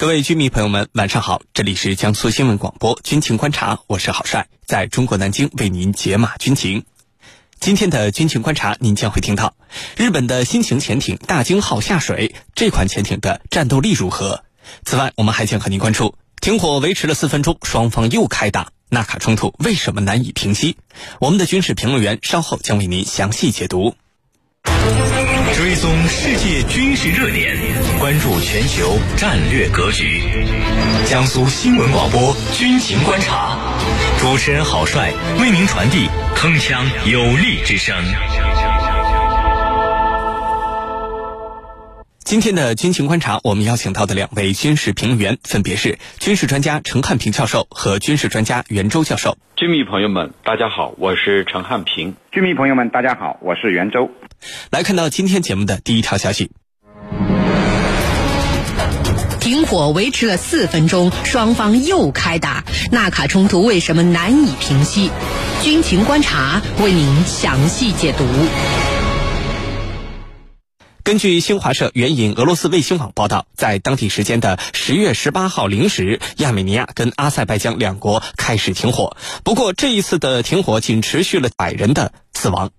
各位军迷朋友们，晚上好！这里是江苏新闻广播军情观察，我是郝帅，在中国南京为您解码军情。今天的军情观察，您将会听到日本的新型潜艇“大京号”下水，这款潜艇的战斗力如何？此外，我们还将和您关注停火维持了四分钟，双方又开打，纳卡冲突为什么难以平息？我们的军事评论员稍后将为您详细解读。追踪世界军事热点，关注全球战略格局。江苏新闻广播军情观察，主持人郝帅为您传递铿锵有力之声。今天的军情观察，我们邀请到的两位军事评论员分别是军事专家陈汉平教授和军事专家袁周教授。军迷朋友们，大家好，我是陈汉平。军迷朋友们，大家好，我是袁周。来看到今天节目的第一条消息：停火维持了四分钟，双方又开打，纳卡冲突为什么难以平息？军情观察为您详细解读。根据新华社援引俄罗斯卫星网报道，在当地时间的十月十八号零时，亚美尼亚跟阿塞拜疆两国开始停火。不过，这一次的停火仅持续了百人的死亡。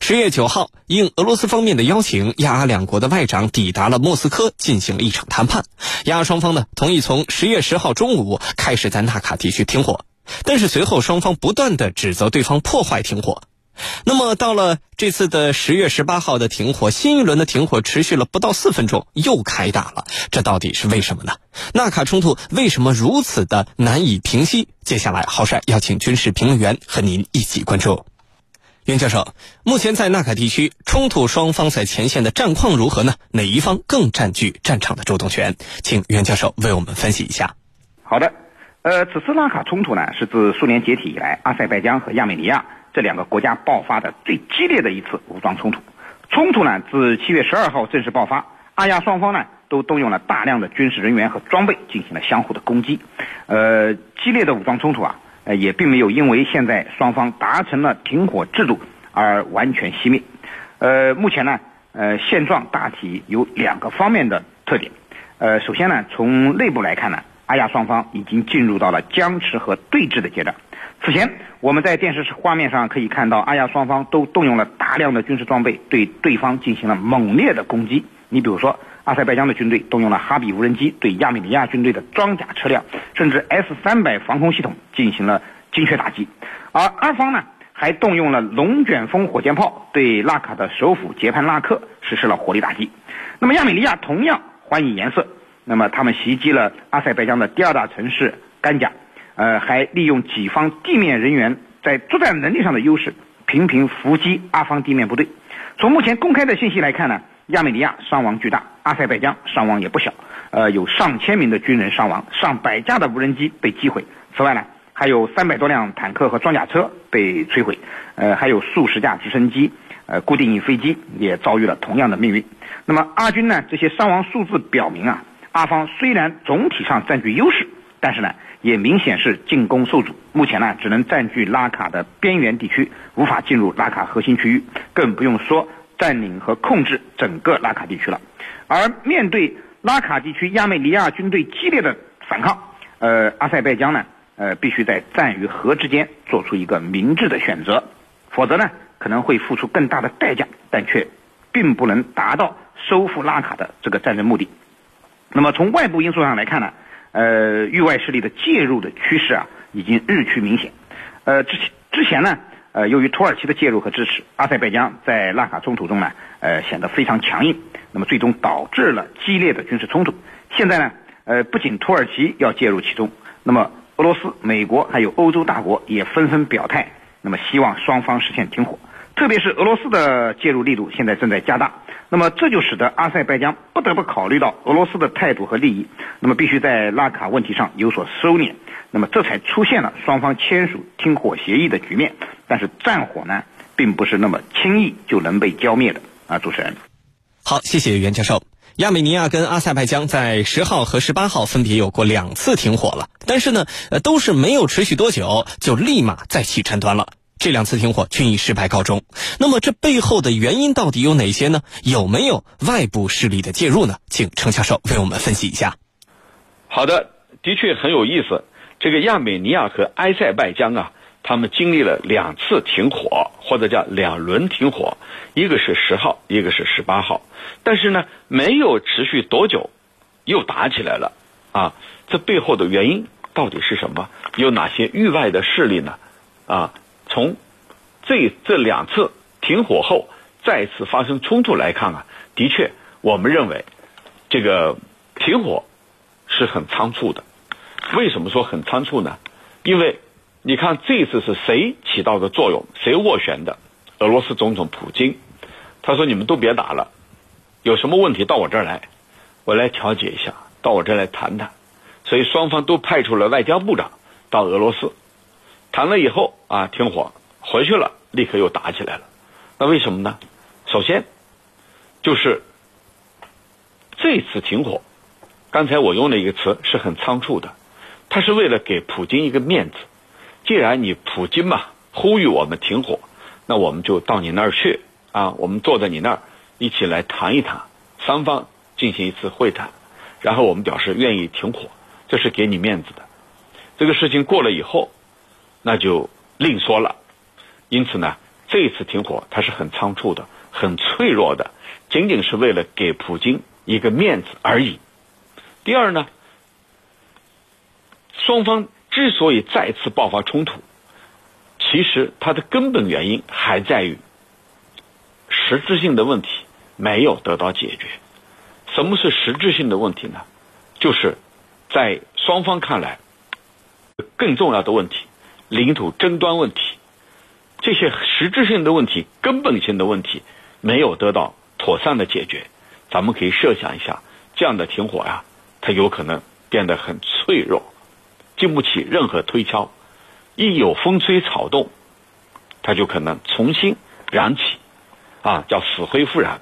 十月九号，应俄罗斯方面的邀请，亚阿两国的外长抵达了莫斯科，进行了一场谈判。亚阿双方呢，同意从十月十号中午开始在纳卡地区停火，但是随后双方不断的指责对方破坏停火。那么，到了这次的十月十八号的停火，新一轮的停火持续了不到四分钟，又开打了。这到底是为什么呢？纳卡冲突为什么如此的难以平息？接下来，郝帅邀请军事评论员和您一起关注。袁教授，目前在纳卡地区，冲突双方在前线的战况如何呢？哪一方更占据战场的主动权？请袁教授为我们分析一下。好的，呃，此次纳卡冲突呢，是自苏联解体以来，阿塞拜疆和亚美尼亚。这两个国家爆发的最激烈的一次武装冲突，冲突呢自七月十二号正式爆发，阿亚双方呢都动用了大量的军事人员和装备进行了相互的攻击，呃，激烈的武装冲突啊，呃也并没有因为现在双方达成了停火制度而完全熄灭，呃，目前呢，呃，现状大体有两个方面的特点，呃，首先呢，从内部来看呢，阿亚双方已经进入到了僵持和对峙的阶段。此前，我们在电视画面上可以看到，阿亚双方都动用了大量的军事装备，对对方进行了猛烈的攻击。你比如说，阿塞拜疆的军队动用了哈比无人机对亚美尼亚军队的装甲车辆，甚至 S 三百防空系统进行了精确打击。而阿方呢，还动用了龙卷风火箭炮对拉卡的首府杰潘拉克实施了火力打击。那么亚美尼亚同样还以颜色，那么他们袭击了阿塞拜疆的第二大城市甘甲。呃，还利用己方地面人员在作战能力上的优势，频频伏击阿方地面部队。从目前公开的信息来看呢，亚美尼亚伤亡巨大，阿塞拜疆伤亡也不小，呃，有上千名的军人伤亡，上百架的无人机被击毁。此外呢，还有三百多辆坦克和装甲车被摧毁，呃，还有数十架直升机、呃，固定翼飞机也遭遇了同样的命运。那么阿军呢，这些伤亡数字表明啊，阿方虽然总体上占据优势。但是呢，也明显是进攻受阻。目前呢，只能占据拉卡的边缘地区，无法进入拉卡核心区域，更不用说占领和控制整个拉卡地区了。而面对拉卡地区亚美尼亚军队激烈的反抗，呃，阿塞拜疆呢，呃，必须在战与和之间做出一个明智的选择，否则呢，可能会付出更大的代价，但却并不能达到收复拉卡的这个战争目的。那么从外部因素上来看呢？呃，域外势力的介入的趋势啊，已经日趋明显。呃，之前之前呢，呃，由于土耳其的介入和支持，阿塞拜疆在拉卡冲突中呢，呃，显得非常强硬，那么最终导致了激烈的军事冲突。现在呢，呃，不仅土耳其要介入其中，那么俄罗斯、美国还有欧洲大国也纷纷表态，那么希望双方实现停火。特别是俄罗斯的介入力度现在正在加大。那么这就使得阿塞拜疆不得不考虑到俄罗斯的态度和利益，那么必须在拉卡问题上有所收敛，那么这才出现了双方签署停火协议的局面。但是战火呢，并不是那么轻易就能被浇灭的啊！主持人，好，谢谢袁教授。亚美尼亚跟阿塞拜疆在十号和十八号分别有过两次停火了，但是呢，呃，都是没有持续多久就立马再起争端了。这两次停火均以失败告终。那么这背后的原因到底有哪些呢？有没有外部势力的介入呢？请程教授为我们分析一下。好的，的确很有意思。这个亚美尼亚和埃塞拜疆啊，他们经历了两次停火，或者叫两轮停火，一个是十号，一个是十八号。但是呢，没有持续多久，又打起来了啊！这背后的原因到底是什么？有哪些域外的势力呢？啊，从这这两次停火后再次发生冲突来看啊，的确，我们认为这个停火是很仓促的。为什么说很仓促呢？因为你看这次是谁起到的作用，谁斡旋的？俄罗斯总统普京，他说：“你们都别打了，有什么问题到我这儿来，我来调解一下，到我这儿来谈谈。”所以双方都派出了外交部长到俄罗斯谈了以后啊，停火回去了，立刻又打起来了。那为什么呢？首先就是这次停火，刚才我用了一个词是很仓促的。他是为了给普京一个面子，既然你普京嘛呼吁我们停火，那我们就到你那儿去啊，我们坐在你那儿一起来谈一谈，双方进行一次会谈，然后我们表示愿意停火，这是给你面子的。这个事情过了以后，那就另说了。因此呢，这一次停火它是很仓促的，很脆弱的，仅仅是为了给普京一个面子而已。第二呢。双方之所以再次爆发冲突，其实它的根本原因还在于实质性的问题没有得到解决。什么是实质性的问题呢？就是在双方看来更重要的问题——领土争端问题。这些实质性的问题、根本性的问题没有得到妥善的解决。咱们可以设想一下，这样的停火呀，它有可能变得很脆弱。经不起任何推敲，一有风吹草动，它就可能重新燃起，啊，叫死灰复燃。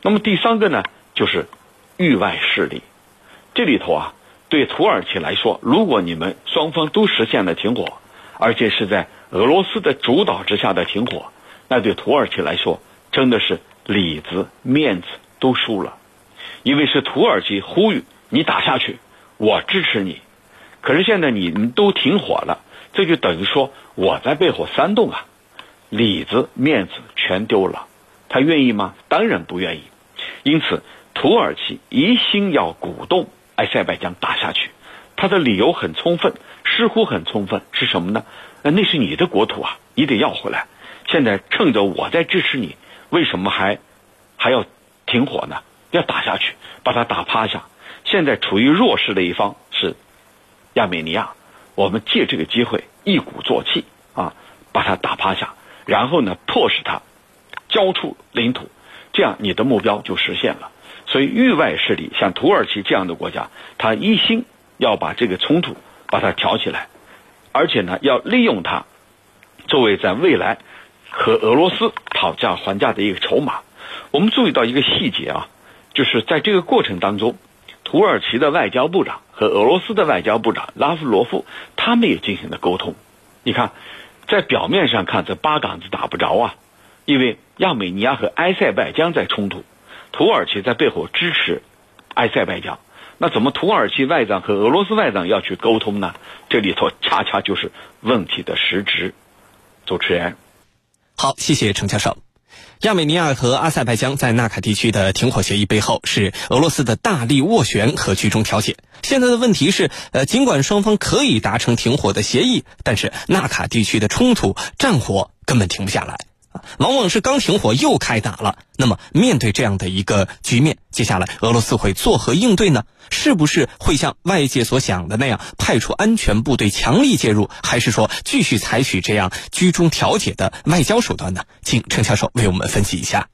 那么第三个呢，就是域外势力。这里头啊，对土耳其来说，如果你们双方都实现了停火，而且是在俄罗斯的主导之下的停火，那对土耳其来说，真的是里子面子都输了，因为是土耳其呼吁你打下去，我支持你。可是现在你们都停火了，这就等于说我在背后煽动啊，里子面子全丢了，他愿意吗？当然不愿意。因此，土耳其一心要鼓动埃塞拜疆打下去，他的理由很充分，似乎很充分，是什么呢？那是你的国土啊，你得要回来。现在趁着我在支持你，为什么还还要停火呢？要打下去，把他打趴下。现在处于弱势的一方是。亚美尼亚，我们借这个机会一鼓作气啊，把他打趴下，然后呢，迫使他交出领土，这样你的目标就实现了。所以，域外势力像土耳其这样的国家，他一心要把这个冲突把它挑起来，而且呢，要利用它作为在未来和俄罗斯讨价还价的一个筹码。我们注意到一个细节啊，就是在这个过程当中。土耳其的外交部长和俄罗斯的外交部长拉夫罗夫，他们也进行了沟通。你看，在表面上看，这八竿子打不着啊，因为亚美尼亚和埃塞拜疆在冲突，土耳其在背后支持埃塞拜疆。那怎么土耳其外长和俄罗斯外长要去沟通呢？这里头恰恰就是问题的实质。主持人，好，谢谢程教授。亚美尼亚和阿塞拜疆在纳卡地区的停火协议背后是俄罗斯的大力斡旋和居中调解。现在的问题是，呃，尽管双方可以达成停火的协议，但是纳卡地区的冲突战火根本停不下来。往往是刚停火又开打了。那么，面对这样的一个局面，接下来俄罗斯会作何应对呢？是不是会像外界所想的那样派出安全部队强力介入，还是说继续采取这样居中调解的外交手段呢？请陈教授为我们分析一下。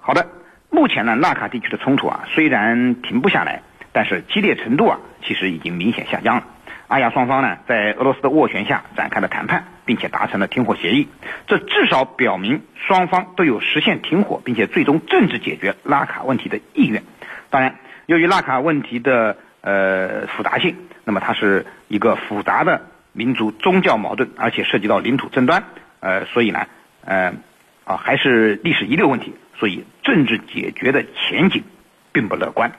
好的，目前呢，纳卡地区的冲突啊，虽然停不下来，但是激烈程度啊，其实已经明显下降了。阿亚双方呢，在俄罗斯的斡旋下展开了谈判，并且达成了停火协议。这至少表明双方都有实现停火，并且最终政治解决拉卡问题的意愿。当然，由于拉卡问题的呃复杂性，那么它是一个复杂的民族宗教矛盾，而且涉及到领土争端，呃，所以呢，呃，啊，还是历史遗留问题，所以政治解决的前景并不乐观。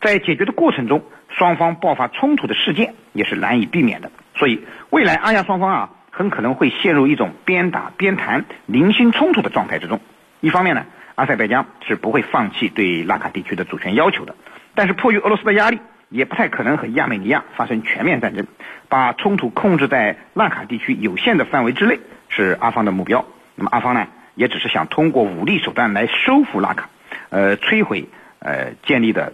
在解决的过程中，双方爆发冲突的事件也是难以避免的。所以，未来阿亚双方啊，很可能会陷入一种边打边谈、零星冲突的状态之中。一方面呢，阿塞拜疆是不会放弃对拉卡地区的主权要求的，但是迫于俄罗斯的压力，也不太可能和亚美尼亚发生全面战争。把冲突控制在拉卡地区有限的范围之内是阿方的目标。那么阿方呢，也只是想通过武力手段来收复拉卡，呃，摧毁呃建立的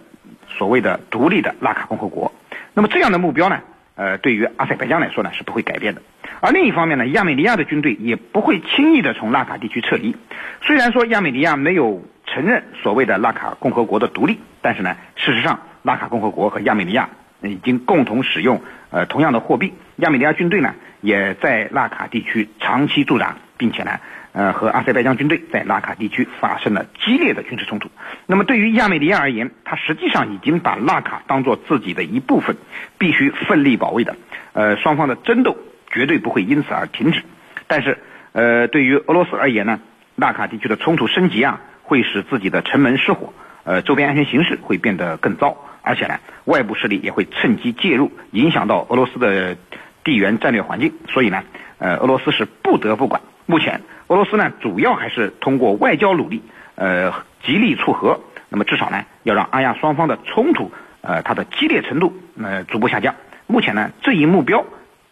所谓的独立的拉卡共和国。那么这样的目标呢？呃，对于阿塞拜疆来说呢，是不会改变的。而另一方面呢，亚美尼亚的军队也不会轻易的从拉卡地区撤离。虽然说亚美尼亚没有承认所谓的拉卡共和国的独立，但是呢，事实上，拉卡共和国和亚美尼亚已经共同使用呃同样的货币。亚美尼亚军队呢，也在拉卡地区长期驻扎，并且呢。呃，和阿塞拜疆军队在拉卡地区发生了激烈的军事冲突。那么，对于亚美尼亚而言，他实际上已经把拉卡当做自己的一部分，必须奋力保卫的。呃，双方的争斗绝对不会因此而停止。但是，呃，对于俄罗斯而言呢，拉卡地区的冲突升级啊，会使自己的城门失火，呃，周边安全形势会变得更糟，而且呢，外部势力也会趁机介入，影响到俄罗斯的地缘战略环境。所以呢，呃，俄罗斯是不得不管。目前。俄罗斯呢，主要还是通过外交努力，呃，极力促和。那么至少呢，要让阿亚双方的冲突，呃，它的激烈程度，呃，逐步下降。目前呢，这一目标，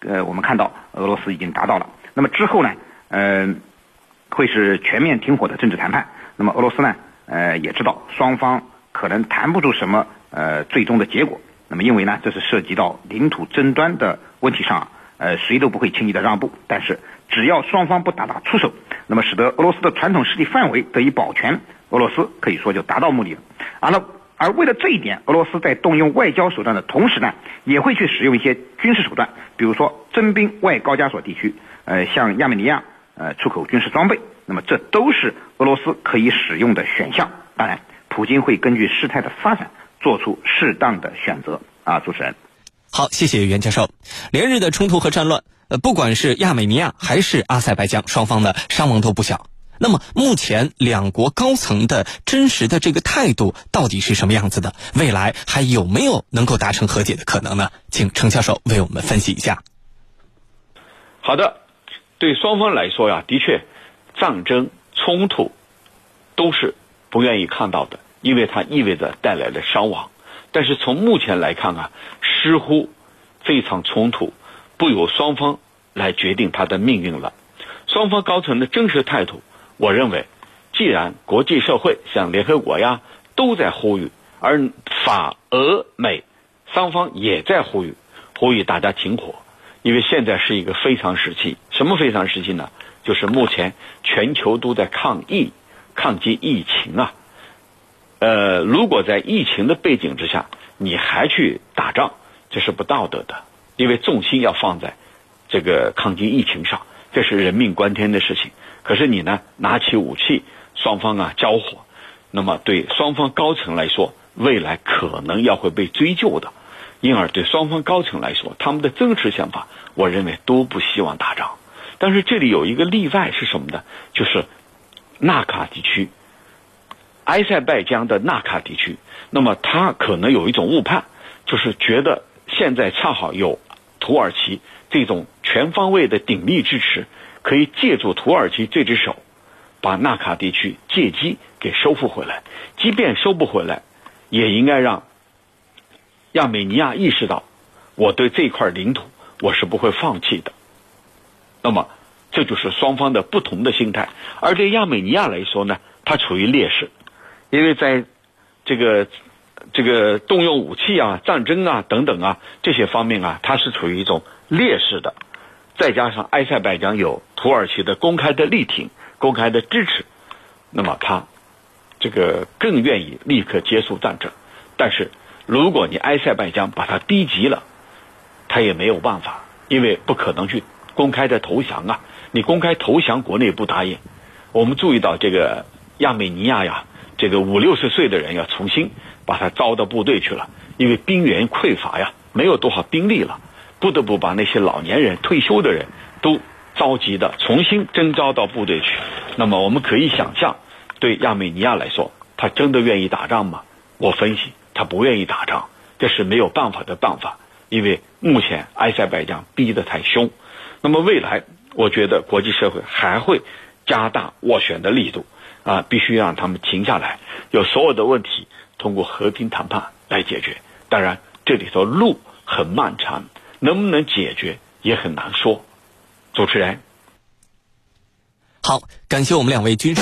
呃，我们看到俄罗斯已经达到了。那么之后呢，呃，会是全面停火的政治谈判。那么俄罗斯呢，呃，也知道双方可能谈不出什么呃最终的结果。那么因为呢，这是涉及到领土争端的问题上，呃，谁都不会轻易的让步。但是。只要双方不大打出手，那么使得俄罗斯的传统势力范围得以保全，俄罗斯可以说就达到目的了。而了，而为了这一点，俄罗斯在动用外交手段的同时呢，也会去使用一些军事手段，比如说征兵外高加索地区，呃，向亚美尼亚呃出口军事装备。那么这都是俄罗斯可以使用的选项。当然，普京会根据事态的发展做出适当的选择。啊，主持人，好，谢谢袁教授。连日的冲突和战乱。呃，不管是亚美尼亚还是阿塞拜疆，双方的伤亡都不小。那么，目前两国高层的真实的这个态度到底是什么样子的？未来还有没有能够达成和解的可能呢？请程教授为我们分析一下。好的，对双方来说呀，的确，战争冲突都是不愿意看到的，因为它意味着带来的伤亡。但是从目前来看啊，似乎这场冲突。不由双方来决定他的命运了。双方高层的真实态度，我认为，既然国际社会像联合国呀都在呼吁，而法俄美双方也在呼吁，呼吁大家停火，因为现在是一个非常时期。什么非常时期呢？就是目前全球都在抗疫、抗击疫情啊。呃，如果在疫情的背景之下，你还去打仗，这是不道德的。因为重心要放在这个抗击疫情上，这是人命关天的事情。可是你呢，拿起武器，双方啊交火，那么对双方高层来说，未来可能要会被追究的。因而对双方高层来说，他们的真实想法，我认为都不希望打仗。但是这里有一个例外是什么呢？就是纳卡地区，埃塞拜疆的纳卡地区，那么他可能有一种误判，就是觉得现在恰好有。土耳其这种全方位的鼎力支持，可以借助土耳其这只手，把纳卡地区借机给收复回来。即便收不回来，也应该让亚美尼亚意识到，我对这块领土我是不会放弃的。那么，这就是双方的不同的心态。而对亚美尼亚来说呢，它处于劣势，因为在这个。这个动用武器啊、战争啊等等啊这些方面啊，它是处于一种劣势的。再加上埃塞拜疆有土耳其的公开的力挺、公开的支持，那么他这个更愿意立刻结束战争。但是如果你埃塞拜疆把他逼急了，他也没有办法，因为不可能去公开的投降啊。你公开投降，国内不答应。我们注意到这个亚美尼亚呀，这个五六十岁的人要重新。把他招到部队去了，因为兵源匮乏呀，没有多少兵力了，不得不把那些老年人、退休的人都召集的重新征召到部队去。那么我们可以想象，对亚美尼亚来说，他真的愿意打仗吗？我分析，他不愿意打仗，这是没有办法的办法，因为目前埃塞拜疆逼得太凶。那么未来，我觉得国际社会还会加大斡旋的力度，啊，必须让他们停下来，有所有的问题通过和平谈判来解决。当然，这里头路很漫长，能不能解决也很难说。主持人，好，感谢我们两位军事。